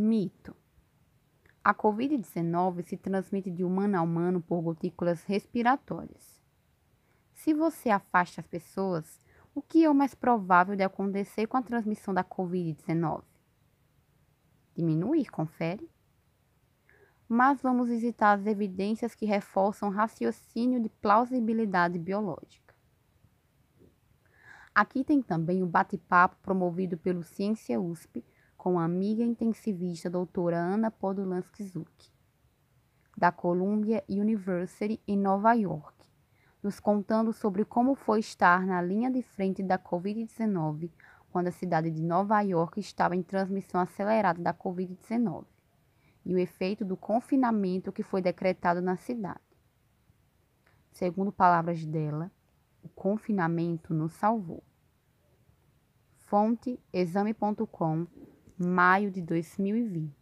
Mito. A Covid-19 se transmite de humano a humano por gotículas respiratórias. Se você afasta as pessoas, o que é o mais provável de acontecer com a transmissão da Covid-19? Diminuir, confere? Mas vamos visitar as evidências que reforçam o raciocínio de plausibilidade biológica. Aqui tem também o bate-papo promovido pelo Ciência USP com a amiga intensivista doutora Ana Podolansky Zuck, da Columbia University em Nova York, nos contando sobre como foi estar na linha de frente da Covid-19 quando a cidade de Nova York estava em transmissão acelerada da Covid-19 e o efeito do confinamento que foi decretado na cidade. Segundo palavras dela, o confinamento nos salvou. Fonte exame.com, maio de 2020.